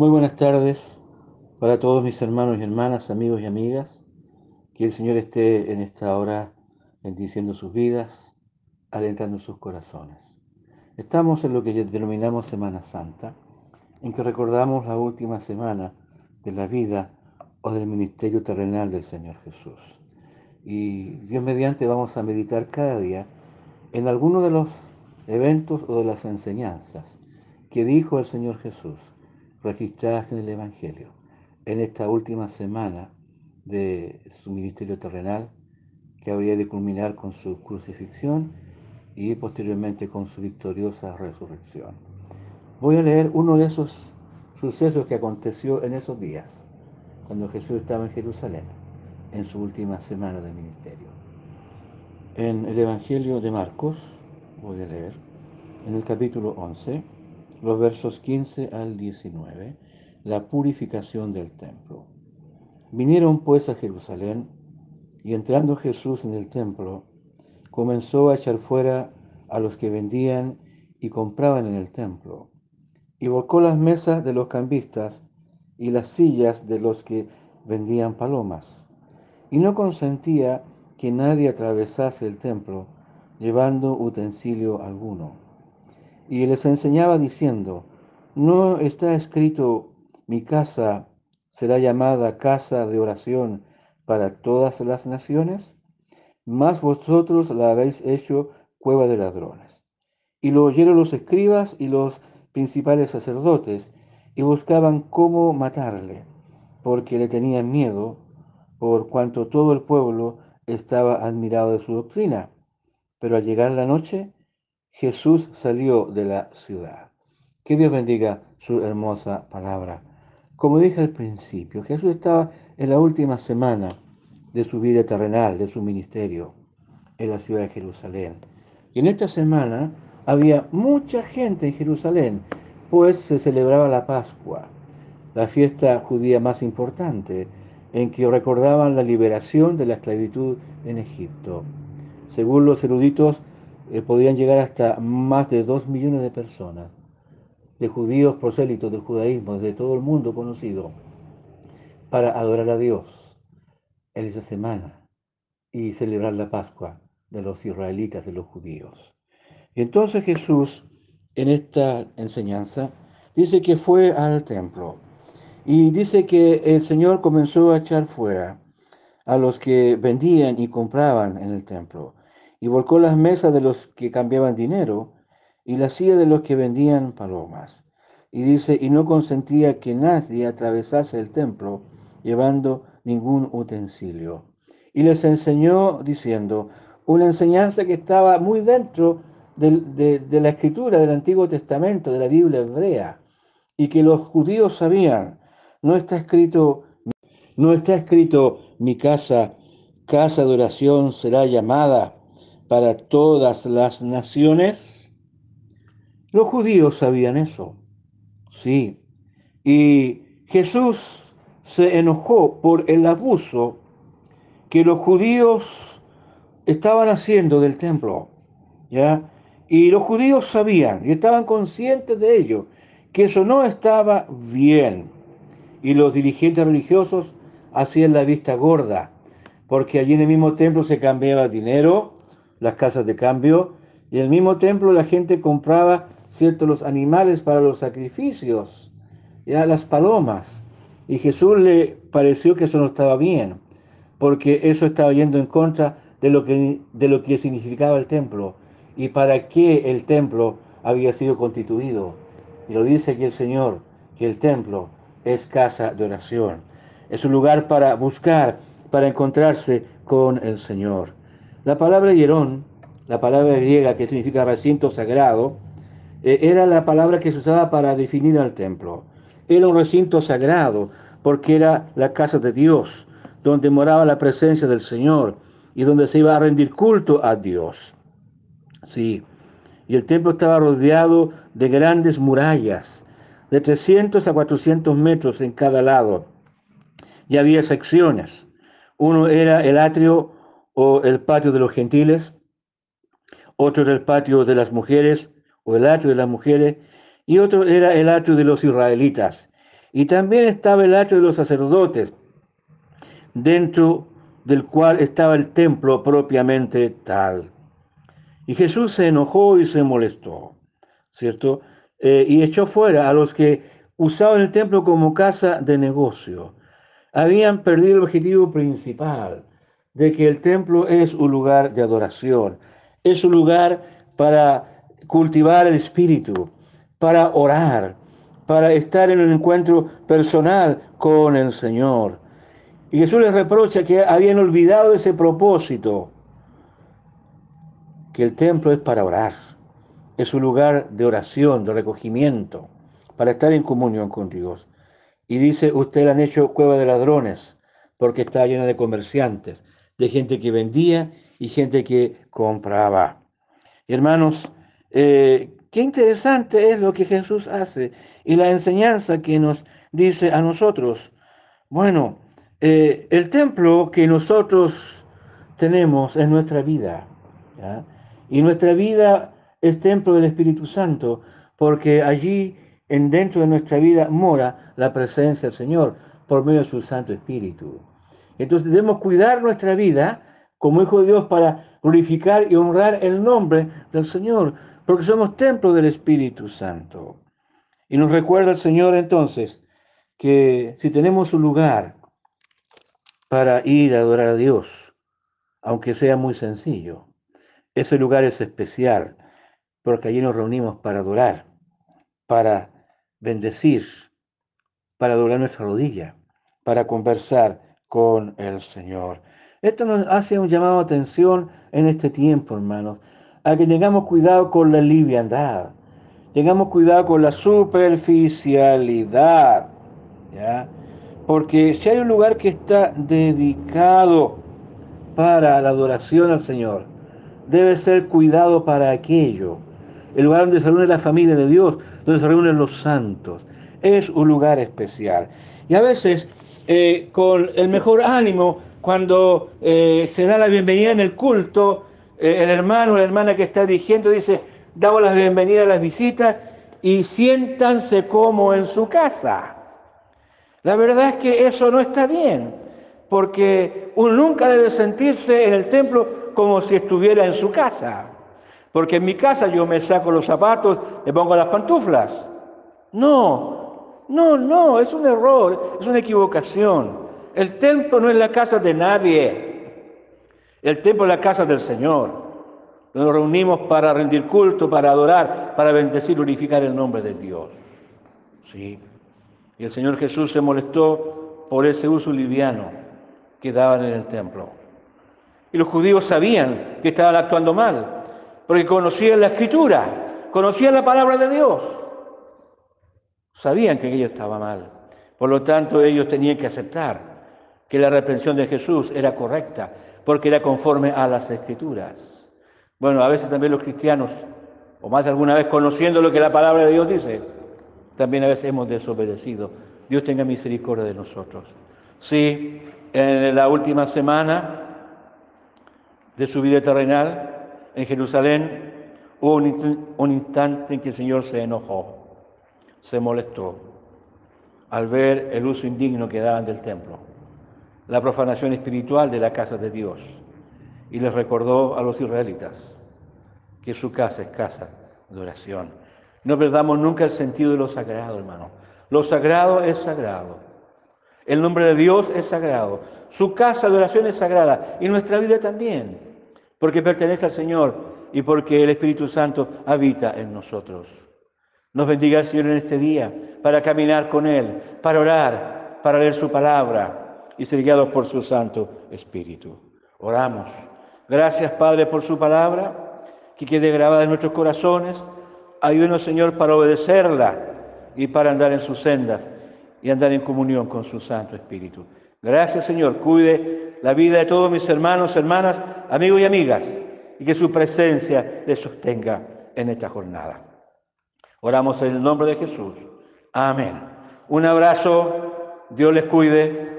Muy buenas tardes para todos mis hermanos y hermanas, amigos y amigas. Que el Señor esté en esta hora bendiciendo sus vidas, alentando sus corazones. Estamos en lo que denominamos Semana Santa, en que recordamos la última semana de la vida o del ministerio terrenal del Señor Jesús. Y Dios mediante vamos a meditar cada día en alguno de los eventos o de las enseñanzas que dijo el Señor Jesús registradas en el Evangelio en esta última semana de su ministerio terrenal que habría de culminar con su crucifixión y posteriormente con su victoriosa resurrección. Voy a leer uno de esos sucesos que aconteció en esos días, cuando Jesús estaba en Jerusalén, en su última semana de ministerio. En el Evangelio de Marcos, voy a leer, en el capítulo 11, los versos 15 al 19, la purificación del templo. Vinieron pues a Jerusalén y entrando Jesús en el templo, comenzó a echar fuera a los que vendían y compraban en el templo, y volcó las mesas de los cambistas y las sillas de los que vendían palomas, y no consentía que nadie atravesase el templo llevando utensilio alguno y les enseñaba diciendo, ¿no está escrito, mi casa será llamada casa de oración para todas las naciones? Mas vosotros la habéis hecho cueva de ladrones. Y lo oyeron los escribas y los principales sacerdotes, y buscaban cómo matarle, porque le tenían miedo, por cuanto todo el pueblo estaba admirado de su doctrina. Pero al llegar la noche, Jesús salió de la ciudad. Que Dios bendiga su hermosa palabra. Como dije al principio, Jesús estaba en la última semana de su vida terrenal, de su ministerio, en la ciudad de Jerusalén. Y en esta semana había mucha gente en Jerusalén, pues se celebraba la Pascua, la fiesta judía más importante, en que recordaban la liberación de la esclavitud en Egipto. Según los eruditos, eh, podían llegar hasta más de dos millones de personas, de judíos prosélitos del judaísmo, de todo el mundo conocido, para adorar a Dios en esa semana y celebrar la Pascua de los israelitas, de los judíos. Y entonces Jesús, en esta enseñanza, dice que fue al templo y dice que el Señor comenzó a echar fuera a los que vendían y compraban en el templo y volcó las mesas de los que cambiaban dinero y la silla de los que vendían palomas. Y dice, y no consentía que nadie atravesase el templo llevando ningún utensilio. Y les enseñó diciendo, una enseñanza que estaba muy dentro de, de, la escritura del Antiguo Testamento, de la Biblia hebrea, y que los judíos sabían, no está escrito, no está escrito, mi casa, casa de oración será llamada para todas las naciones? Los judíos sabían eso, sí. Y Jesús se enojó por el abuso que los judíos estaban haciendo del templo, ¿ya? Y los judíos sabían y estaban conscientes de ello, que eso no estaba bien. Y los dirigentes religiosos hacían la vista gorda, porque allí en el mismo templo se cambiaba dinero, las casas de cambio, y el mismo templo la gente compraba ciertos los animales para los sacrificios, ya las palomas. Y Jesús le pareció que eso no estaba bien, porque eso estaba yendo en contra de lo que, de lo que significaba el templo y para qué el templo había sido constituido. Y lo dice aquí el Señor, que el templo es casa de oración. Es un lugar para buscar, para encontrarse con el Señor. La palabra hierón, la palabra griega que significa recinto sagrado, eh, era la palabra que se usaba para definir al templo. Era un recinto sagrado porque era la casa de Dios, donde moraba la presencia del Señor y donde se iba a rendir culto a Dios. Sí, y el templo estaba rodeado de grandes murallas, de 300 a 400 metros en cada lado. Y había secciones. Uno era el atrio o el patio de los gentiles, otro era el patio de las mujeres o el atrio de las mujeres, y otro era el atrio de los israelitas. Y también estaba el atrio de los sacerdotes, dentro del cual estaba el templo propiamente tal. Y Jesús se enojó y se molestó, ¿cierto? Eh, y echó fuera a los que usaban el templo como casa de negocio. Habían perdido el objetivo principal de que el templo es un lugar de adoración, es un lugar para cultivar el espíritu, para orar, para estar en un encuentro personal con el Señor. Y Jesús les reprocha que habían olvidado ese propósito, que el templo es para orar, es un lugar de oración, de recogimiento, para estar en comunión con Dios. Y dice, ustedes han hecho cueva de ladrones, porque está llena de comerciantes, de gente que vendía y gente que compraba. hermanos, eh, qué interesante es lo que Jesús hace y la enseñanza que nos dice a nosotros. Bueno, eh, el templo que nosotros tenemos es nuestra vida. Y nuestra vida es templo del Espíritu Santo, porque allí en dentro de nuestra vida mora la presencia del Señor por medio de su Santo Espíritu. Entonces debemos cuidar nuestra vida como hijo de Dios para glorificar y honrar el nombre del Señor, porque somos templo del Espíritu Santo. Y nos recuerda el Señor entonces que si tenemos un lugar para ir a adorar a Dios, aunque sea muy sencillo, ese lugar es especial, porque allí nos reunimos para adorar, para bendecir, para doblar nuestra rodilla, para conversar con el Señor. Esto nos hace un llamado de atención en este tiempo, hermanos, a que tengamos cuidado con la liviandad, tengamos cuidado con la superficialidad, ¿ya? Porque si hay un lugar que está dedicado para la adoración al Señor, debe ser cuidado para aquello. El lugar donde se reúne la familia de Dios, donde se reúnen los santos, es un lugar especial. Y a veces, eh, con el mejor ánimo, cuando eh, se da la bienvenida en el culto, eh, el hermano o la hermana que está dirigiendo dice, damos la bienvenida a las visitas y siéntanse como en su casa. La verdad es que eso no está bien, porque uno nunca debe sentirse en el templo como si estuviera en su casa. Porque en mi casa yo me saco los zapatos, me pongo las pantuflas. No, no, no, es un error, es una equivocación. El templo no es la casa de nadie. El templo es la casa del Señor. Nos reunimos para rendir culto, para adorar, para bendecir, glorificar el nombre de Dios. Sí. Y el Señor Jesús se molestó por ese uso liviano que daban en el templo. Y los judíos sabían que estaban actuando mal, porque conocían la escritura, conocían la palabra de Dios. Sabían que aquello estaba mal. Por lo tanto, ellos tenían que aceptar que la reprensión de Jesús era correcta, porque era conforme a las escrituras. Bueno, a veces también los cristianos, o más de alguna vez conociendo lo que la palabra de Dios dice, también a veces hemos desobedecido. Dios tenga misericordia de nosotros. Sí, en la última semana de su vida terrenal en Jerusalén hubo un, instante en que el Señor se enojó, se molestó al ver el uso indigno que daban del templo la profanación espiritual de la casa de Dios y les recordó a los israelitas que su casa es casa de oración. No perdamos nunca el sentido de lo sagrado, hermano. Lo sagrado es sagrado. El nombre de Dios es sagrado. Su casa de oración es sagrada y nuestra vida también, porque pertenece al Señor y porque el Espíritu Santo habita en nosotros. Nos bendiga el Señor en este día para caminar con Él, para orar, para leer su palabra, y ser guiados por su Santo Espíritu. Oramos. Gracias, Padre, por su palabra, que quede grabada en nuestros corazones. Ayúdenos, Señor, para obedecerla y para andar en sus sendas y andar en comunión con su Santo Espíritu. Gracias, Señor. Cuide la vida de todos mis hermanos, hermanas, amigos y amigas, y que su presencia les sostenga en esta jornada. Oramos en el nombre de Jesús. Amén. Un abrazo. Dios les cuide.